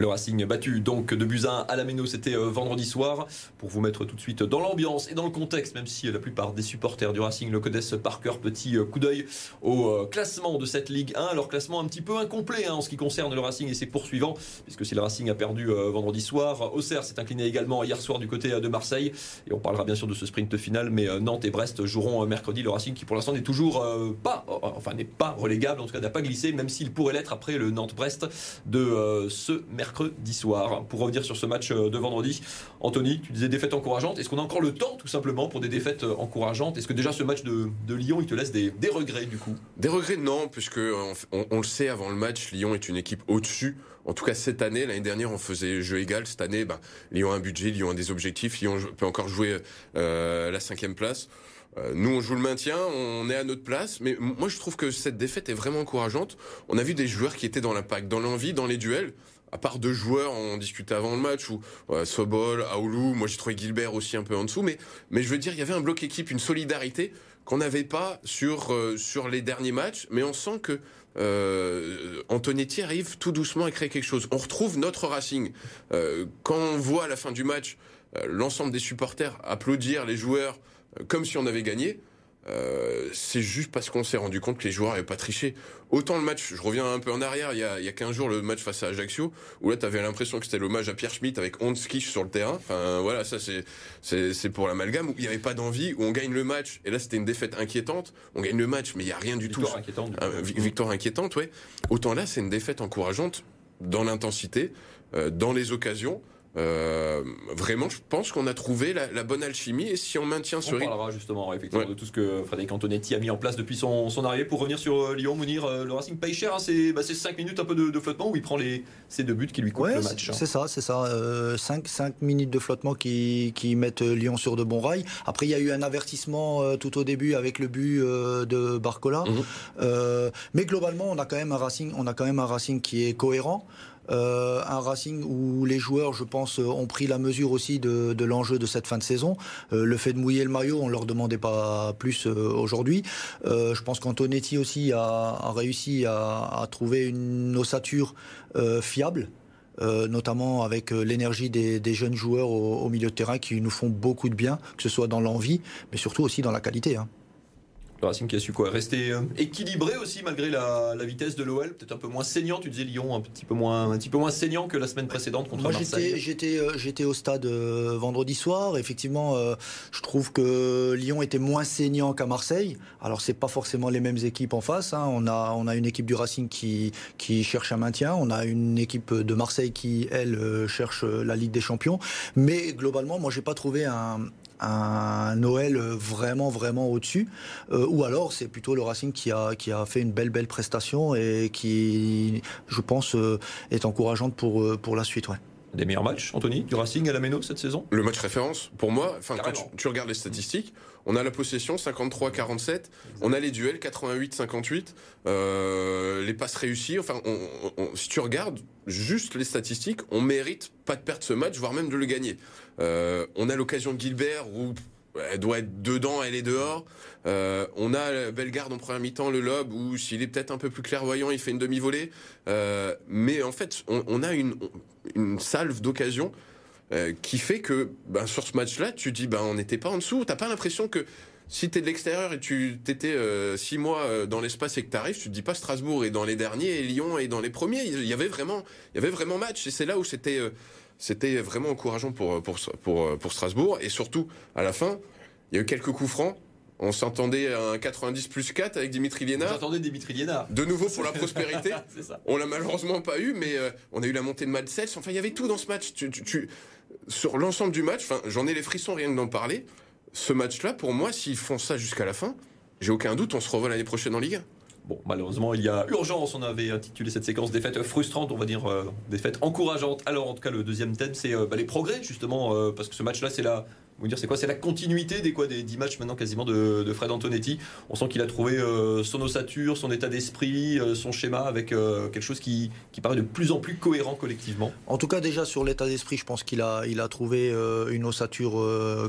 Le Racing battu donc de Buzyn à la Méno, c'était euh, vendredi soir. Pour vous mettre tout de suite dans l'ambiance et dans le contexte, même si la plupart des supporters du Racing le connaissent par cœur, petit euh, coup d'œil au euh, classement de cette Ligue 1. Alors classement un petit peu incomplet hein, en ce qui concerne le Racing et ses poursuivants, puisque si le Racing a perdu vendredi soir, Auxerre s'est incliné également hier soir du côté de Marseille. Et on parlera bien sûr de ce sprint final, mais Nantes et Brest joueront mercredi. Le Racing qui pour l'instant n'est toujours pas, enfin n'est pas relégable, en tout cas n'a pas glissé, même s'il pourrait l'être après le Nantes-Brest de ce mercredi soir. Pour revenir sur ce match euh, de vendredi, Anthony, tu disais défaite encourageante. Est-ce qu'on a encore le temps, tout simplement, pour des défaites euh, encourageantes? Est-ce que déjà ce match de, Lyon, il te laisse des, regrets, du coup? Des regrets, non, puisque on, le sait avant le match, Lyon est une équipe au-dessus. En tout cas, cette année, l'année dernière, on faisait jeu égal. Cette année, ben, Lyon a un budget, Lyon a des objectifs, Lyon peut encore jouer euh, la cinquième place. nous, on joue le maintien, on est à notre place. Mais moi, je trouve que cette défaite est vraiment encourageante. On a vu des joueurs qui étaient dans l'impact, dans l'envie, dans les duels à part deux joueurs, on discutait avant le match, ou Sobol, Aoulou, moi j'ai trouvé Gilbert aussi un peu en dessous, mais, mais je veux dire, il y avait un bloc équipe, une solidarité qu'on n'avait pas sur, euh, sur les derniers matchs, mais on sent que euh, Antonetti arrive tout doucement à créer quelque chose. On retrouve notre Racing. Euh, quand on voit à la fin du match euh, l'ensemble des supporters applaudir les joueurs comme si on avait gagné, euh, c'est juste parce qu'on s'est rendu compte que les joueurs n'avaient pas triché. Autant le match, je reviens un peu en arrière, il y a, il y a 15 jours, le match face à Ajaccio, où là, tu avais l'impression que c'était l'hommage à Pierre Schmitt avec Honskish sur le terrain. Enfin, voilà, ça, c'est, c'est, pour l'amalgame, où il n'y avait pas d'envie, où on gagne le match, et là, c'était une défaite inquiétante. On gagne le match, mais il n'y a rien du victoire tout. Inquiétante, victoire inquiétante, ouais. Autant là, c'est une défaite encourageante dans l'intensité, euh, dans les occasions. Euh, vraiment, je pense qu'on a trouvé la, bonne alchimie et si on maintient ce rythme. On parlera justement effectivement de tout ce que Frédéric Antonetti a mis en place depuis son, arrivée. Pour revenir sur euh, Lyon, Mounir, euh, le Racing paye cher, hein, c'est 5 bah, minutes un peu de, flottement où il prend les, ces deux buts qui lui coûtent le match. Hein. C'est ça, c'est ça. 5, 5 minutes de flottement qui, qui, mettent Lyon sur de bons rails. Après, il y a eu un avertissement tout au début avec le but de Barcola. Mhm. mais globalement, on a quand même un Racing, on a quand même un Racing qui est cohérent. Euh, un Racing où les joueurs, je pense, ont pris la mesure aussi de, l'enjeu de cette fin de saison. Euh, le fait de mouiller le maillot, on leur demandait pas plus euh, aujourd'hui. je pense qu'Antonetti aussi a, réussi à, trouver une ossature fiable. notamment avec l'énergie des, jeunes joueurs au, milieu de terrain qui nous font beaucoup de bien, que ce soit dans l'envie, mais surtout aussi dans la qualité. Hein. Le Racing qui a su quoi Rester euh, équilibré aussi malgré la, vitesse de l'OL, peut-être un peu moins saignant. Tu disais Lyon un petit peu moins, un petit peu moins saignant que la semaine précédente contre Moi, Marseille. J'étais, euh, j'étais au stade euh, vendredi soir. Effectivement, je trouve que Lyon était moins saignant qu'à Marseille. Alors c'est pas forcément les mêmes équipes en face. Hein. On a, on a une équipe du Racing qui qui cherche un maintien. On a une équipe de Marseille qui elle cherche la Ligue des Champions. Mais globalement, moi j'ai pas trouvé un, un Noël vraiment vraiment au-dessus euh, ou alors c'est plutôt le Racing qui a qui a fait une belle belle prestation et qui je pense euh, est encourageante pour euh, pour la suite ouais. Des meilleurs matchs, Anthony, du Racing à la Méno cette saison? Le match référence, pour moi, enfin quand tu, regardes les statistiques, on a la possession 53-47, on a les duels 88-58, les passes réussies. Enfin, si tu regardes juste les statistiques, on mérite pas de perdre ce match, voire même de le gagner. Euh, on a l'occasion de Gilbert où elle doit être dedans, elle est dehors. Euh, on a Bellegarde en première mi-temps, le lob, où s'il est peut-être un peu plus clairvoyant, il fait une demi-volée. Euh, mais en fait, on, a une, salve d'occasion qui fait que ben, sur ce match-là, tu dis ben, on n'était pas en dessous. T'as pas l'impression que si tu es de l'extérieur et tu t'étais six mois dans l'espace et que tu arrives, tu te dis pas Strasbourg est dans les derniers et Lyon est dans les premiers. Il y avait vraiment, il y avait vraiment match. Et c'est là où c'était c'était vraiment encourageant pour, pour, pour, pour Strasbourg. Et surtout, à la fin, il y a eu quelques coups francs. On s'entendait à un 90 plus 4 avec Dimitri Liénard. J'attendais Dimitri Liénard. De nouveau pour la prospérité. ça. On l'a malheureusement pas eu, mais euh, on a eu la montée de Madsels. Enfin, il y avait tout dans ce match. Tu, tu, sur l'ensemble du match, j'en ai les frissons rien que d'en parler. Ce match-là, pour moi, s'ils font ça jusqu'à la fin, j'ai aucun doute, on se revoit l'année prochaine en Ligue 1. Bon, malheureusement, il y a urgence. On avait intitulé cette séquence des fêtes frustrantes, on va dire euh, des encourageantes. Alors, en tout cas, le deuxième thème, c'est euh, bah, les progrès, justement, euh, parce que ce match-là, c'est la vous dire, c'est quoi C'est la continuité des quoi des 10 matchs maintenant quasiment de, Fred Antonetti? On sent qu'il a trouvé euh, son ossature, son état d'esprit, euh, son schéma avec euh, quelque chose qui, qui, paraît de plus en plus cohérent collectivement. En tout cas, déjà sur l'état d'esprit, je pense qu'il a, il a trouvé une ossature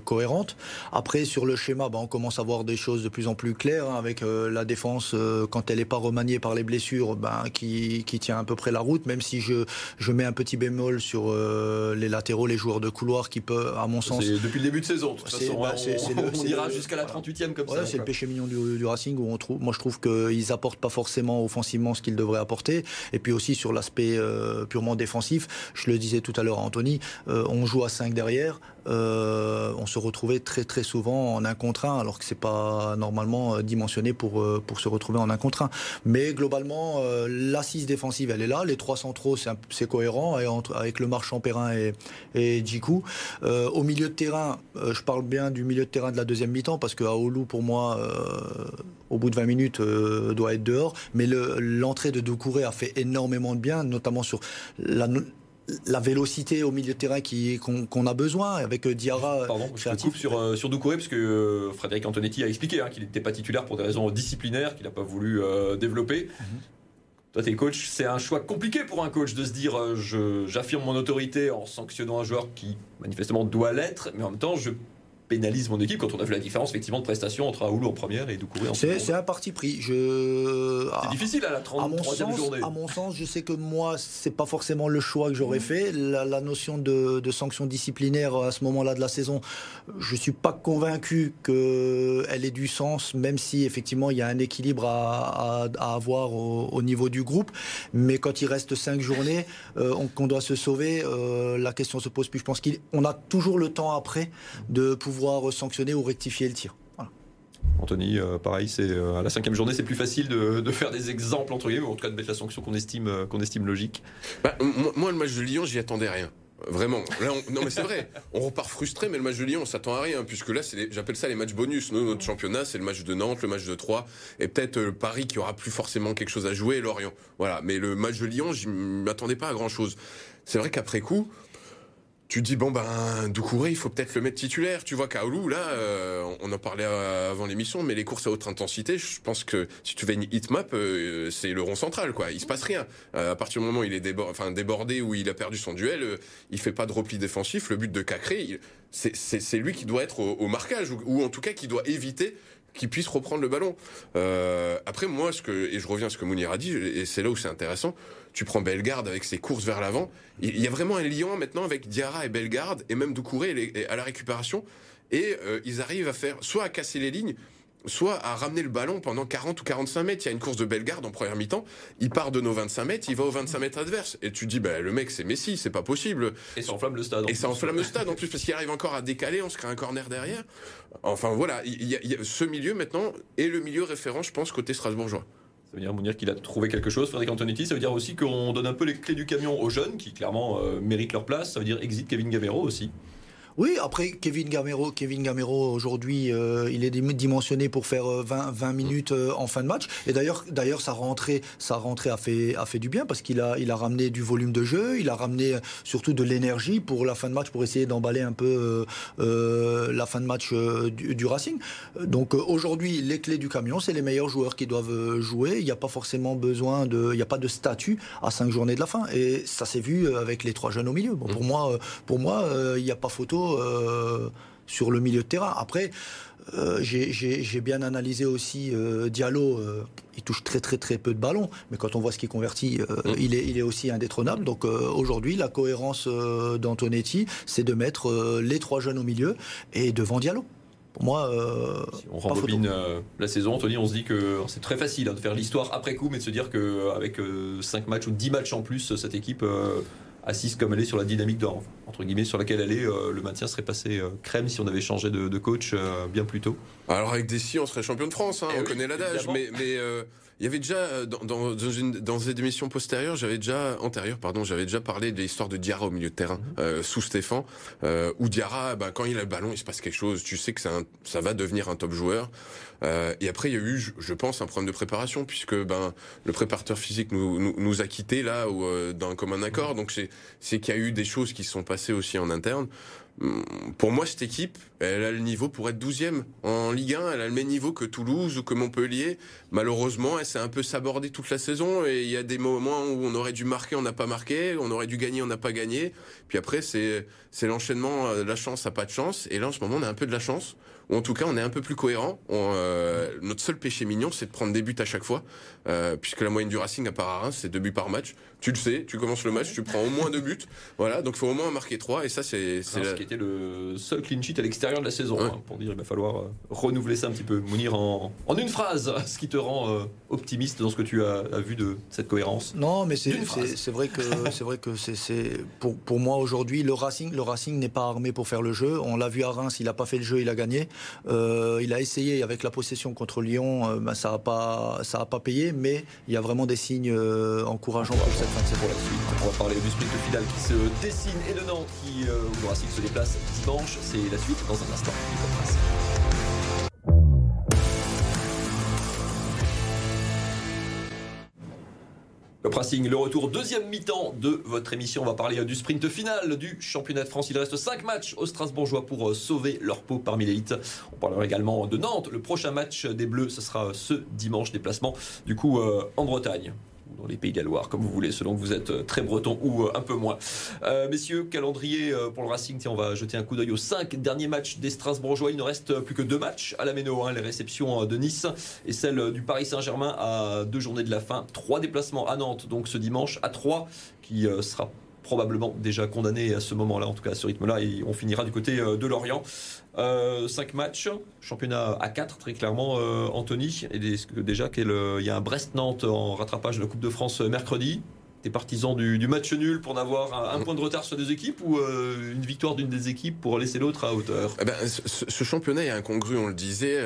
cohérente. Après, sur le schéma, bah, on commence à voir des choses de plus en plus claires hein, avec la défense quand elle n'est pas remaniée par les blessures, bah, qui, qui, tient à peu près la route. Même si je, je mets un petit bémol sur les latéraux, les joueurs de couloir qui peuvent, à mon sens, depuis le début de saison. De toute façon, bah, on, ira jusqu'à la 38e comme ça. C'est le péché mignon du, Racing où on trouve, moi je trouve qu'ils apportent pas forcément offensivement ce qu'ils devraient apporter. Et puis aussi sur l'aspect euh, purement défensif, je le disais tout à l'heure à Anthony, euh, on joue à 5 derrière. Euh, on se retrouvait très très souvent en un contre un, alors que c'est pas normalement dimensionné pour pour se retrouver en un contre un. Mais globalement, l'assise défensive, elle est là. Les trois centraux, c'est cohérent et entre, avec le marchand Perrin et, et Djikou. au milieu de terrain, je parle bien du milieu de terrain de la deuxième mi-temps parce que Aoulou, pour moi, au bout de 20 minutes, doit être dehors. Mais l'entrée de Doucouré a fait énormément de bien, notamment sur la, la vélocité au milieu de terrain qu'on a besoin avec euh, Diarra. Pardon, je coupe sur, euh, sur Doucouré parce que euh, Frédéric Antonetti a expliqué hein, qu'il n'était pas titulaire pour des raisons disciplinaires qu'il n'a pas voulu développer. Mhm. Toi, t'es coach, c'est un choix compliqué pour un coach de se dire j'affirme mon autorité en sanctionnant un joueur qui manifestement doit l'être, mais en même temps je pénalise mon équipe quand on a vu la différence effectivement de prestation entre Aoulou en première et Doucouré en seconde. C'est un parti pris. Je... C'est difficile à la 33e journée. À mon sens, je sais que moi, c'est pas forcément le choix que j'aurais mmh. fait. La, notion de, de, sanction disciplinaire à ce moment-là de la saison, je suis pas convaincu qu'elle ait du sens, même si effectivement il y a un équilibre à, à, avoir au, niveau du groupe. Mais quand il reste cinq journées, euh, qu'on doit se sauver, euh, la question se pose plus. Je pense qu'on a toujours le temps après de pouvoir sanctionner ou rectifier le tir. Anthony, euh, pareil, c'est euh, à la cinquième journée, c'est plus facile de, faire des exemples entre guillemets, ou en tout cas de mettre la sanction qu'on estime, euh, qu'on estime logique. Bah, moi, le match de Lyon, j'y attendais rien. Vraiment. non, mais c'est vrai. On repart frustré, mais le match de Lyon, on s'attend à rien, puisque là, j'appelle ça les matchs bonus. notre championnat, c'est le match de Nantes, le match de Troyes, et peut-être Paris qui aura plus forcément quelque chose à jouer, et Lorient. Voilà. Mais le match de Lyon, je m'attendais pas à grand chose. C'est vrai qu'après coup, tu dis bon ben Doucouré il faut peut-être le mettre titulaire. Tu vois Kaoulou là euh, on en parlait avant l'émission mais les courses à haute intensité je pense que si tu fais une hitmap euh, c'est le rond central quoi. Il se passe rien. Euh, à partir du moment où il est débordé, enfin débordé ou il a perdu son duel il fait pas de repli défensif. Le but de Cacré c'est lui qui doit être au, marquage ou, en tout cas qui doit éviter qu'il puisse reprendre le ballon. après, moi, ce que et je reviens à ce que Mounir a dit, et c'est là où c'est intéressant tu prends Bellegarde avec ses courses vers l'avant. Il y a vraiment un lien maintenant avec Diarra et Bellegarde, et même Doucouré à la récupération. Et euh, ils arrivent à faire soit à casser les lignes, soit à ramener le ballon pendant 40 ou 45 mètres. Il y a une course de Bellegarde en première mi-temps. Il part de nos 25 mètres, il va aux 25 mètres adverses. Et tu dis, bah, le mec, c'est Messi, c'est pas possible. Et ça enflamme le stade. Et ça enflamme le stade en plus, parce qu'il arrive encore à décaler, on se crée un corner derrière. Enfin voilà, il y, a, ce milieu maintenant est le milieu référent, je pense, côté strasbourgeois. Ça veut dire, qu'il a trouvé quelque chose, Frédéric Antonetti. Ça veut dire aussi qu'on donne un peu les clés du camion aux jeunes qui clairement euh, méritent leur place. Ça veut dire exit Kevin Gamero aussi. Oui, après Kevin Gamero, Kevin Gamero aujourd'hui, euh, il est dimensionné pour faire 20, euh, 20 minutes euh, en fin de match. Et d'ailleurs, d'ailleurs, sa rentrée, sa rentrée a fait a fait du bien parce qu'il a il a ramené du volume de jeu, il a ramené surtout de l'énergie pour la fin de match pour essayer d'emballer un peu la fin de match du, Racing. Donc aujourd'hui, les clés du camion, c'est les meilleurs joueurs qui doivent jouer. Il n'y a pas forcément besoin de, il n'y a pas de statut à cinq journées de la fin. Et ça s'est vu avec les trois jeunes au milieu. Bon, pour moi, pour moi, il n'y a pas photo euh, sur le milieu de terrain. Après, euh, j'ai bien analysé aussi euh, Diallo. il touche très très très peu de ballons, mais quand on voit ce qu'il convertit, mm. il, est, il est aussi indétrônable. Donc aujourd'hui, la cohérence d'Antonetti, c'est de mettre les trois jeunes au milieu et devant Diallo. Pour moi, si on rembobine la saison, Anthony, on se dit que c'est très facile hein, de faire l'histoire après coup, mais de se dire qu'avec 5 matchs ou 10 matchs en plus, cette équipe assise comme elle est sur la dynamique d'or, entre guillemets, sur laquelle elle est, euh, le maintien serait passé euh, crème si on avait changé de, coach euh, bien plus tôt. Alors avec Dessy, on serait champion de France, hein, eh on connaît l'adage, mais, mais il y avait déjà dans, dans, une, dans une émission postérieure, j'avais déjà antérieure, pardon, j'avais déjà parlé de l'histoire de Diarra au milieu de terrain mhm. sous Stéphane, où Diarra, bah, quand il a le ballon, il se passe quelque chose. Tu sais que un, ça va devenir un top joueur. Euh, et après, il y a eu, je pense, un problème de préparation puisque ben le préparateur physique nous, nous, a quittés là ou euh, d'un commun accord. Donc c'est c'est qu'il y a eu des choses qui se sont passées aussi en interne. Pour moi, cette équipe, elle a le niveau pour être 12e en Ligue 1. Elle a le même niveau que Toulouse ou que Montpellier. Malheureusement, elle s'est un peu sabordée toute la saison et il y a des moments où on aurait dû marquer, on n'a pas marqué. On aurait dû gagner, on n'a pas gagné. Puis après, c'est, c'est l'enchaînement. Euh, la chance, ça pas de chance. Et là, en ce moment, on a un peu de la chance ou en tout cas on est un peu plus cohérent. Euh, notre seul péché mignon, c'est de prendre des buts à chaque fois, euh, puisque la moyenne du Racing à part à Reims, c'est deux buts par match. Tu le sais, tu commences le match, tu prends au moins deux buts, voilà, donc il faut au moins marquer trois, et ça c'est c'est ce qui était le seul clean sheet à l'extérieur de la saison. Hein, pour dire, il va falloir euh, renouveler ça un petit peu, Mounir en, en une phrase, ce qui te rend optimiste dans ce que tu as, vu de cette cohérence. Non, mais c'est vrai que c'est vrai que c'est pour pour moi aujourd'hui le Racing le Racing n'est pas armé pour faire le jeu. On l'a vu à Reims, il a pas fait le jeu, il a gagné. Euh, il a essayé avec la possession contre Lyon, euh, ben, ça n'a pas, payé, mais il y a vraiment des signes euh, encourageants pour cette fin de saison. On va parler du sprint final qui se dessine et de Nantes qui, se déplace dimanche. C'est la suite dans un instant. Le pressing, le retour deuxième mi-temps de votre émission. On va parler du sprint final du championnat de France. Il reste 5 matchs aux Strasbourgeois pour euh, sauver leur peau parmi l'élite. On parlera également de Nantes. Le prochain match des Bleus, ce sera ce dimanche déplacement du coup euh, en Bretagne dans les pays gallois, comme vous voulez, selon que vous êtes euh, très breton ou euh, un peu moins. Euh, messieurs, calendrier pour le Racing, on va jeter un coup d'œil aux cinq derniers matchs des Strasbourgeois. Il ne reste plus que deux matchs à la Méno, hein, les réceptions de Nice et celle du Paris Saint-Germain à deux journées de la fin. Trois déplacements à Nantes, donc ce dimanche, à trois, qui sera probablement déjà condamné à ce moment-là, en tout cas à ce rythme-là, et on finira du côté de Lorient. Euh, 5 matchs, championnat à 4 très clairement, euh, Anthony. Et déjà qu'il y a un Brest-Nantes en rattrapage de la Coupe de France euh, mercredi. T'es partisan du, match nul pour n'avoir un, point de retard sur des équipes ou euh, une victoire d'une des équipes pour laisser l'autre à hauteur? Eh ben, ce, championnat est incongru, on le disait.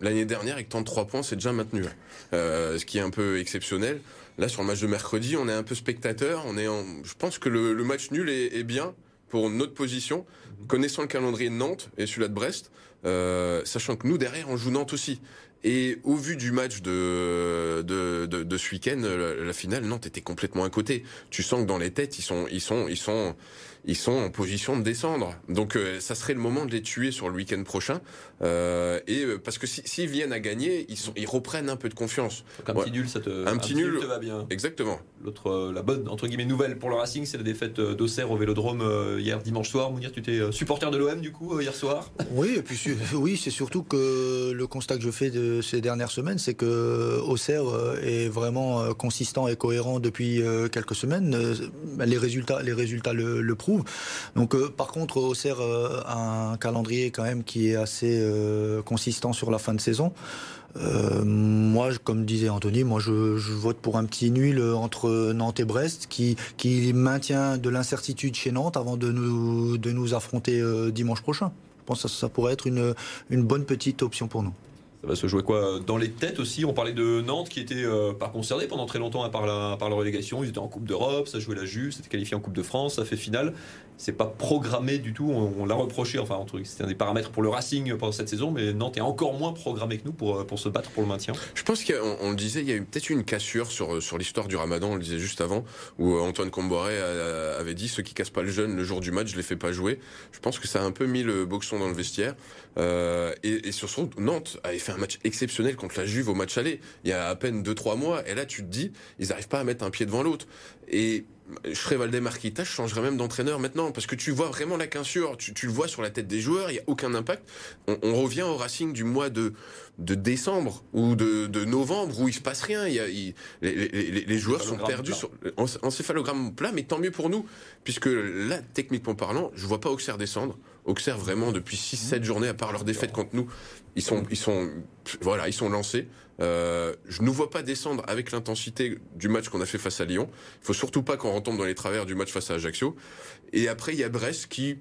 L'année dernière, avec tant de 3 points, c'est déjà maintenu. ce qui est un peu exceptionnel. Là, sur le match de mercredi, on est un peu spectateur. On est Je pense que le, match nul est bien pour notre position, connaissant le calendrier de Nantes et celui-là de Brest, euh, sachant que nous derrière on joue Nantes aussi. Et au vu du match de de, ce week-end, la, finale, Nantes était complètement à côté. Tu sens que dans les têtes, ils sont ils sont ils sont ils sont en position de descendre. Donc euh, ça serait le moment de les tuer sur le week-end prochain. Euh, et euh, parce que s'ils viennent à gagner, ils, sont, ils reprennent un peu de confiance. un petit nul, ça te, un, petit, nul, te va bien. Exactement. L'autre, la bonne entre guillemets nouvelle pour le Racing, c'est la défaite d'Auxerre au Vélodrome hier dimanche soir. Mounir, tu étais supporter de l'OM du coup hier soir? Oui, et puis oui, c'est surtout que le constat que je fais de ces dernières semaines, c'est que Auxerre est vraiment consistant et cohérent depuis quelques semaines. Les résultats, les résultats le, le prouvent. Donc, euh, par contre, Auxerre euh, a un calendrier quand même qui est assez euh, consistant sur la fin de saison. moi, comme disait Anthony, moi je, vote pour un petit nul entre Nantes et Brest qui, qui maintient de l'incertitude chez Nantes avant de nous, de nous affronter dimanche prochain. Je pense que ça, pourrait être une, une bonne petite option pour nous. Ça va se jouer quoi Dans les têtes aussi, on parlait de Nantes qui était euh, pas concerné pendant très longtemps par la, par la relégation. Ils étaient en Coupe d'Europe, ça jouait la Juve, c'était qualifié en Coupe de France, ça fait finale. C'est pas programmé du tout, on, l'a reproché, enfin, c'était un des paramètres pour le Racing pendant cette saison, mais Nantes est encore moins programmé que nous pour, euh, pour se battre pour le maintien. Je pense qu'on le disait, il y a eu peut-être une cassure sur, sur l'histoire du Ramadan, on le disait juste avant, où euh, Antoine Comboiré avait dit ceux qui cassent pas le jeune le jour du match, je les fais pas jouer. Je pense que ça a un peu mis le boxon dans le vestiaire. et, et sur son, Nantes avait fait un match exceptionnel contre la Juve au match aller, il y a à peine 2-3 mois, et là tu te dis, ils n'arrivent pas à mettre un pied devant l'autre. Et je serais Valdemar Kita, je changerais même d'entraîneur maintenant, parce que tu vois vraiment la quinsure, tu, tu le vois sur la tête des joueurs, il n'y a aucun impact. On, revient au Racing du mois de, de décembre ou de, de novembre où il se passe rien. Il y a, les, les, les, joueurs sont perdus sur, en, encéphalogramme plat, mais tant mieux pour nous, puisque là, techniquement parlant, je vois pas Auxerre descendre. Auxerre vraiment depuis 6-7 journées, à part leur défaite contre nous, ils sont, ils sont, voilà, ils sont lancés. Euh, je ne vois pas descendre avec l'intensité du match qu'on a fait face à Lyon. Il faut surtout pas qu'on retombe dans les travers du match face à Ajaccio. Et après, il y a Brest qui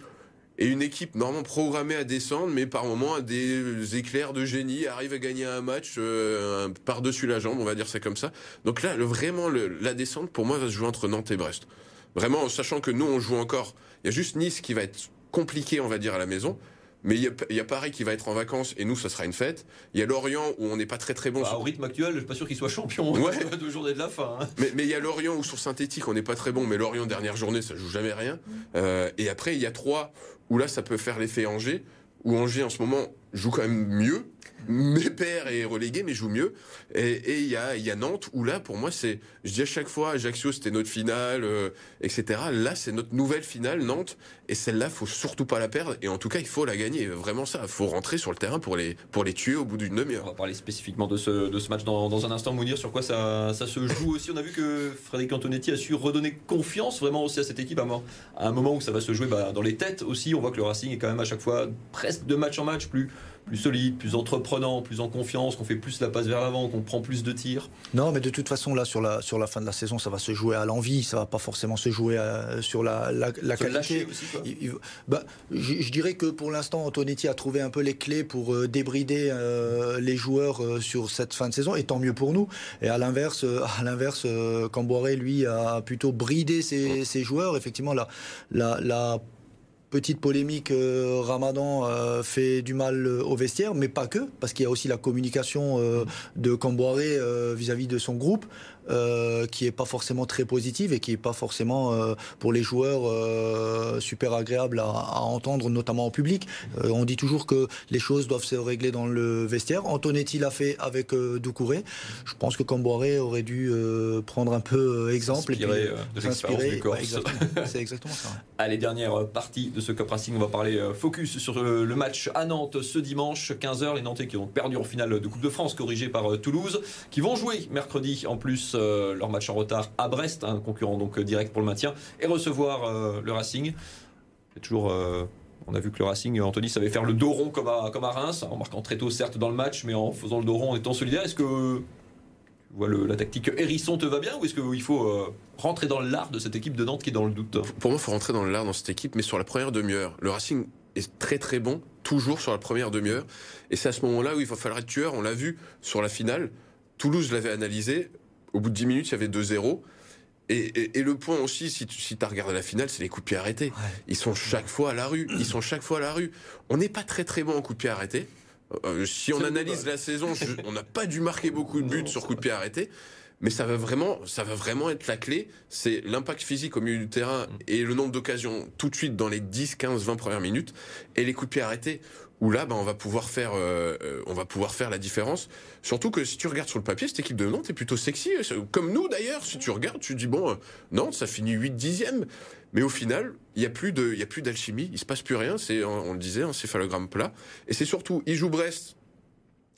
est une équipe normalement programmée à descendre, mais par moments a des éclairs de génie, arrive à gagner un match euh, par-dessus la jambe, on va dire ça comme ça. Donc là, le, vraiment, la descente, pour moi, va se jouer entre Nantes et Brest. Vraiment, sachant que nous, on joue encore. Il y a juste Nice qui va être compliqué, on va dire, à la maison. mais il y, a, Paris qui va être en vacances et nous, ça sera une fête. Il y a Lorient où on n'est pas très très bon. Bah, Au rythme actuel, je suis pas sûr qu'il soit champion ouais. de journée de la fin. Hein. Mais il y a Lorient où sur synthétique, on n'est pas très bon, mais Lorient dernière journée, ça joue jamais rien. Euh, et après, il y a trois où là, ça peut faire l'effet Angers, où Angers en ce moment joue quand même mieux mes pères est relégué, mais joue mieux. Et il y a, Nantes où là, pour moi, c'est, je dis à chaque fois, Ajaccio, c'était notre finale, euh, etc. Là, c'est notre nouvelle finale, Nantes. Et celle-là, faut surtout pas la perdre. Et en tout cas, il faut la gagner. Vraiment ça. Il faut rentrer sur le terrain pour les, pour les tuer au bout d'une demi-heure. On va parler spécifiquement de ce, de ce match dans, dans un instant, Mounir, sur quoi ça, ça se joue aussi. On a vu que Frédéric Antonetti a su redonner confiance vraiment aussi à cette équipe à un moment où ça va se jouer bah, dans les têtes aussi. On voit que le Racing est quand même à chaque fois presque de match en match plus plus solide, plus entreprenant, plus en confiance, qu'on fait plus la passe vers l'avant, qu'on prend plus de tirs. Non, mais de toute façon, là, sur la, sur la fin de la saison, ça va se jouer à l'envie, ça va pas forcément se jouer sur la, la, qualité. bah, je, dirais que pour l'instant, Antonetti a trouvé un peu les clés pour euh, débrider euh, les joueurs euh, sur cette fin de saison, et tant mieux pour nous. Et à l'inverse, à l'inverse, Camboiré, lui, a plutôt bridé ses, ses joueurs. Effectivement, la, la, la petite polémique, euh, Ramadan euh, fait du mal euh, au vestiaire, mais pas que, parce qu'il y a aussi la communication de Camboiré vis-à-vis de son groupe. Euh, qui est pas forcément très positive et qui est pas forcément euh, pour les joueurs euh, super agréable à, à, entendre, notamment en public. on dit toujours que les choses doivent se régler dans le vestiaire. Antonetti l'a fait avec Doucouré. Je pense que Camboiré aurait dû prendre un peu exemple et puis s'inspirer. C'est exactement ça. Allez, dernière partie de ce Cup Racing, on va parler focus sur le match à Nantes ce dimanche 15h. Les Nantais qui ont perdu en finale de Coupe de France, corrigé par Toulouse, qui vont jouer mercredi en plus euh, leur match en retard à Brest, un concurrent donc euh, direct pour le maintien, et recevoir euh, le Racing. toujours. On a vu que le Racing, Anthony savait faire le dos rond comme à, comme à Reims, en marquant très tôt certes dans le match, mais en faisant le dos rond en étant solidaire. Est-ce que tu vois, la tactique hérisson te va bien ou est-ce qu'il faut rentrer dans l'art de cette équipe de Nantes qui est dans le doute? Pour moi, il faut rentrer dans l'art dans cette équipe, mais sur la première demi-heure. Le Racing est très très bon, toujours sur la première demi-heure. Et c'est à ce moment-là où il va falloir être tueur. On l'a vu sur la finale. Toulouse l'avait analysé. Au bout de 10 minutes, il y avait 2-0. Et, le point aussi, si tu si as regardé la finale, c'est les coups de pied arrêtés. Ils sont chaque fois à la rue. Ils sont chaque fois à la rue. On n'est pas très très bon en coups de pied arrêtés. Euh, si on analyse la saison, on n'a pas dû marquer beaucoup de buts sur coups de pied arrêtés. Mais ça va vraiment, ça va vraiment être la clé. C'est l'impact physique au milieu du terrain et le nombre d'occasions tout de suite dans les 10, 15, 20 premières minutes et les coups de pied arrêtés où là, bah, on va pouvoir faire, euh, euh, on va pouvoir faire la différence. Surtout que si tu regardes sur le papier, cette équipe de Nantes est plutôt sexy, comme nous d'ailleurs. Si tu regardes, tu dis bon, euh, Nantes, ça finit 8 dixièmes, mais au final, il y a plus de, il y a plus d'alchimie, il se passe plus rien. C'est, on le disait, un céphalogramme plat. Et c'est surtout, ils jouent Brest.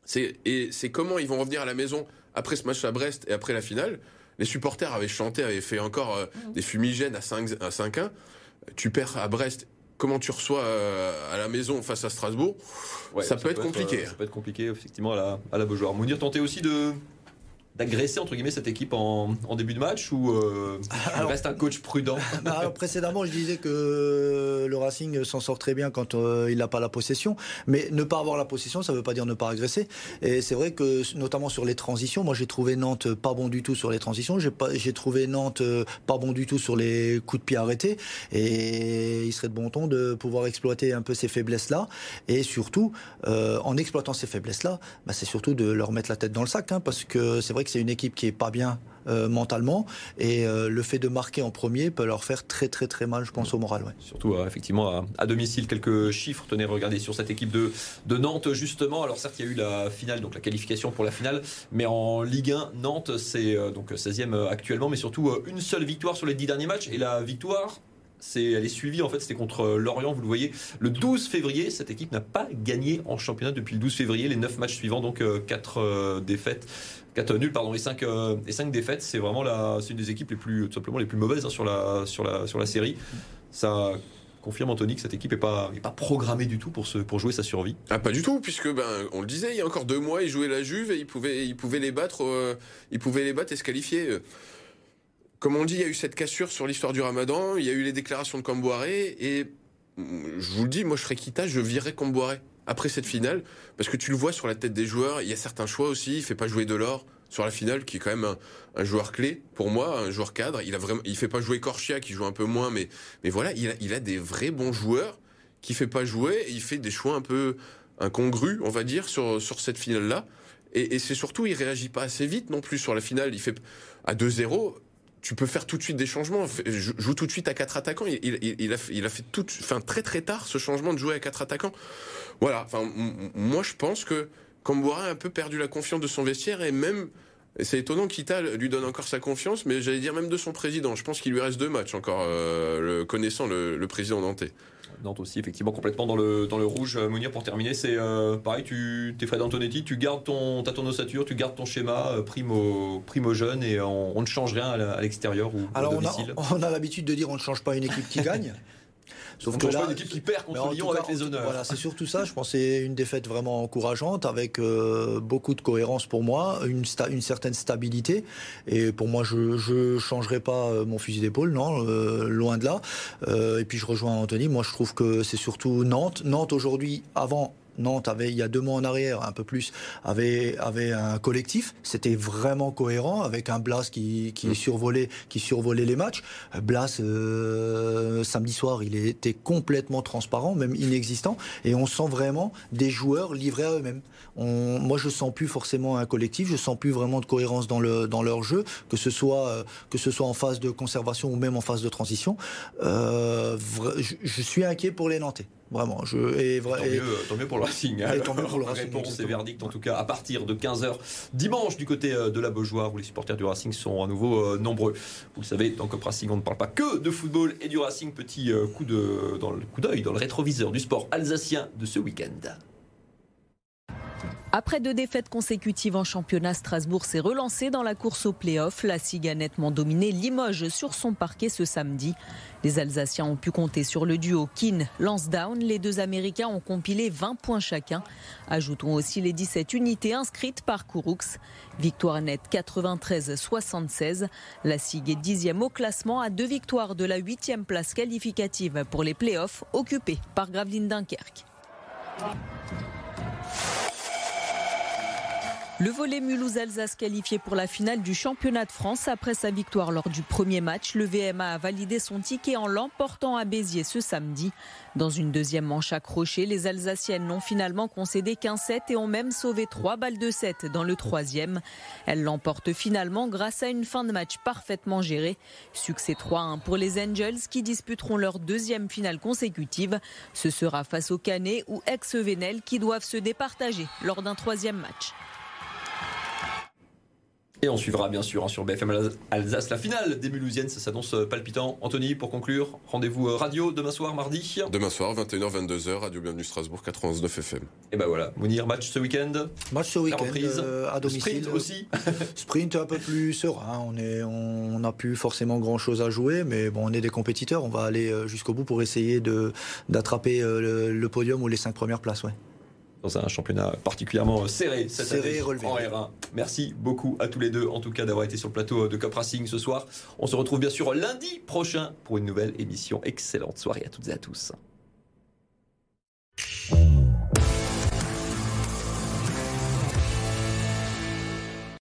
C'est et c'est comment ils vont revenir à la maison après ce match à Brest et après la finale. Les supporters avaient chanté, avaient fait encore mmh. des fumigènes à 5 à 5-1. Tu perds à Brest comment tu reçois euh, à la maison face à Strasbourg, ça, peut, être compliqué. Euh, ça peut être compliqué, effectivement, à la, à la Beaujoire. Mounir, tenter aussi de, d'agresser entre guillemets cette équipe en, début de match ou euh, reste un coach prudent alors, Précédemment, je disais que le Racing s'en sort très bien quand euh, il n'a pas la possession, mais ne pas avoir la possession, ça ne veut pas dire ne pas agresser. Et c'est vrai que notamment sur les transitions, moi j'ai trouvé Nantes pas bon du tout sur les transitions, j'ai trouvé Nantes euh, pas bon du tout sur les coups de pied arrêtés, et il serait de bon ton de pouvoir exploiter un peu ces faiblesses-là, et surtout euh, en exploitant ces faiblesses-là, bah, c'est surtout de leur mettre la tête dans le sac, hein, parce que c'est vrai que c'est une équipe qui est pas bien euh, mentalement et euh, le fait de marquer en premier peut leur faire très très très mal, je pense, au moral. Ouais. Surtout euh, effectivement à, domicile, quelques chiffres. Tenez, regardez sur cette équipe de, de Nantes justement. Alors certes, il y a eu la finale, donc la qualification pour la finale, mais en Ligue 1, Nantes c'est donc 16e actuellement, mais surtout une seule victoire sur les 10 derniers matchs et la victoire c'est, elle est suivie en fait, c'était contre Lorient, vous le voyez, le 12 février. Cette équipe n'a pas gagné en championnat depuis le 12 février. Les 9 matchs suivants, donc 4 défaites 4 nuls, pardon, et 5, euh, et 5 défaites. C'est vraiment la, c'est une des équipes les plus, tout simplement les plus mauvaises hein, sur, la, sur, la, sur la série. Ça confirme Anthony que cette équipe n'est pas, est pas programmée du tout pour, se, pour jouer sa survie. Ah, pas du tout, puisque ben, on le disait, il y a encore deux mois, ils jouaient la Juve et ils pouvaient, ils pouvaient les battre, euh, ils pouvaient les battre et se qualifier. Comme on dit, il y a eu cette cassure sur l'histoire du Ramadan, il y a eu les déclarations de Camboiré et je vous le dis, moi je serais quitte, je virerais Camboiré après cette finale, parce que tu le vois sur la tête des joueurs, il y a certains choix aussi, il fait pas jouer Delors sur la finale, qui est quand même un, joueur clé pour moi, un joueur cadre. Il a vraiment, il fait pas jouer Corchia, qui joue un peu moins, mais mais voilà, il a, des vrais bons joueurs qui fait pas jouer. Et il fait des choix un peu incongrus, on va dire, sur, sur cette finale-là. Et, c'est surtout, il réagit pas assez vite non plus sur la finale. Il fait à 2-0 tu peux faire tout de suite des changements. Joue tout de suite à quatre attaquants. Il, a, il a, fait tout, enfin très très tard ce changement de jouer à quatre attaquants. Voilà. Enfin, moi je pense que Camboura a un peu perdu la confiance de son vestiaire et même c'est étonnant qu'Ita lui donne encore sa confiance, mais j'allais dire même de son président. Je pense qu'il lui reste deux matchs encore, euh, connaissant le, le président Nantais. Nantes aussi, effectivement, complètement dans le, dans le rouge. Euh, Mounir, pour terminer, c'est euh, pareil, tu es Fred Antonetti, tu gardes ton, ta ton ossature, tu gardes ton schéma euh, primo, primo jeune et on, ne change rien à l'extérieur ou Alors, domicile. on a, a l'habitude de dire on ne change pas une équipe qui gagne. Sauf que là, une équipe qui perd contre Lyon avec les honneurs. Voilà, c'est surtout ça. Je pense c'est une défaite vraiment encourageante avec euh, beaucoup de cohérence pour moi, une, une certaine stabilité. Et pour moi, je ne changerai pas euh, mon fusil d'épaule, non, euh, loin de là. et puis je rejoins Anthony. Moi, je trouve que c'est surtout Nantes. Nantes aujourd'hui, avant Nantes avait, il y a deux mois en arrière, un peu plus, avait, avait un collectif. C'était vraiment cohérent avec un Blas qui, qui mm. survolait, qui survolait les matchs. Blas, euh, samedi soir, il était complètement transparent, même inexistant. Et on sent vraiment des joueurs livrés à eux-mêmes. Moi, je sens plus forcément un collectif. Je sens plus vraiment de cohérence dans le dans leur jeu, que ce soit euh, que ce soit en phase de conservation ou même en phase de transition. Euh, je, je suis inquiet pour les Nantais. Vraiment. Je, et, tant, mieux, pour le Racing. Hein. tant mieux pour le Racing. Réponse et verdict, en tout cas, à partir de 15h dimanche du côté euh, de la Beaujoire, où les supporters du Racing sont à nouveau euh, nombreux. Vous le savez, dans Cop Racing, on ne parle pas que de football et du Racing. Petit euh, coup de, dans le coup d'œil, dans le rétroviseur du sport alsacien de ce week-end. Après deux défaites consécutives en championnat, Strasbourg s'est relancé dans la course au play-off. La SIG a nettement dominé Limoges sur son parquet ce samedi. Les Alsaciens ont pu compter sur le duo Keane-Lansdowne. Les deux Américains ont compilé 20 points chacun. Ajoutons aussi les 17 unités inscrites par Kouroux. Victoire nette 93-76. La SIG est dixième au classement à deux victoires de la huitième place qualificative pour les play-offs occupée par Gravelines Dunkerque. Le volet Mulhouse-Alsace qualifié pour la finale du championnat de France après sa victoire lors du premier match. Le VMA a validé son ticket en l'emportant à Béziers ce samedi. Dans une deuxième manche accrochée, les Alsaciennes n'ont finalement concédé qu'un set et ont même sauvé trois balles de set dans le troisième. Elles l'emportent finalement grâce à une fin de match parfaitement gérée. Succès 3-1 pour les Angels qui disputeront leur deuxième finale consécutive. Ce sera face au Canet ou ex-Venel qui doivent se départager lors d'un troisième match. Et on suivra bien sûr hein, sur BFM Alsace la finale des Mulhousiennes. Ça s'annonce euh, palpitant. Anthony, pour conclure, rendez-vous euh, radio demain soir, mardi Demain soir, 21h, 22h, Radio Bienvenue Strasbourg, 99 FM. Et ben voilà, Mounir, match ce week-end? Match ce week-end euh, à domicile. Sprint aussi Sprint un peu plus serein. On n'a on, plus forcément grand-chose à jouer, mais bon, on est des compétiteurs. On va aller jusqu'au bout pour essayer d'attraper le, le, podium ou les cinq premières places. Ouais dans un championnat particulièrement serré cette année en R1. Merci beaucoup à tous les deux, en tout cas, d'avoir été sur le plateau de Cop Racing ce soir. On se retrouve bien sûr lundi prochain pour une nouvelle émission. Excellente soirée à toutes et à tous.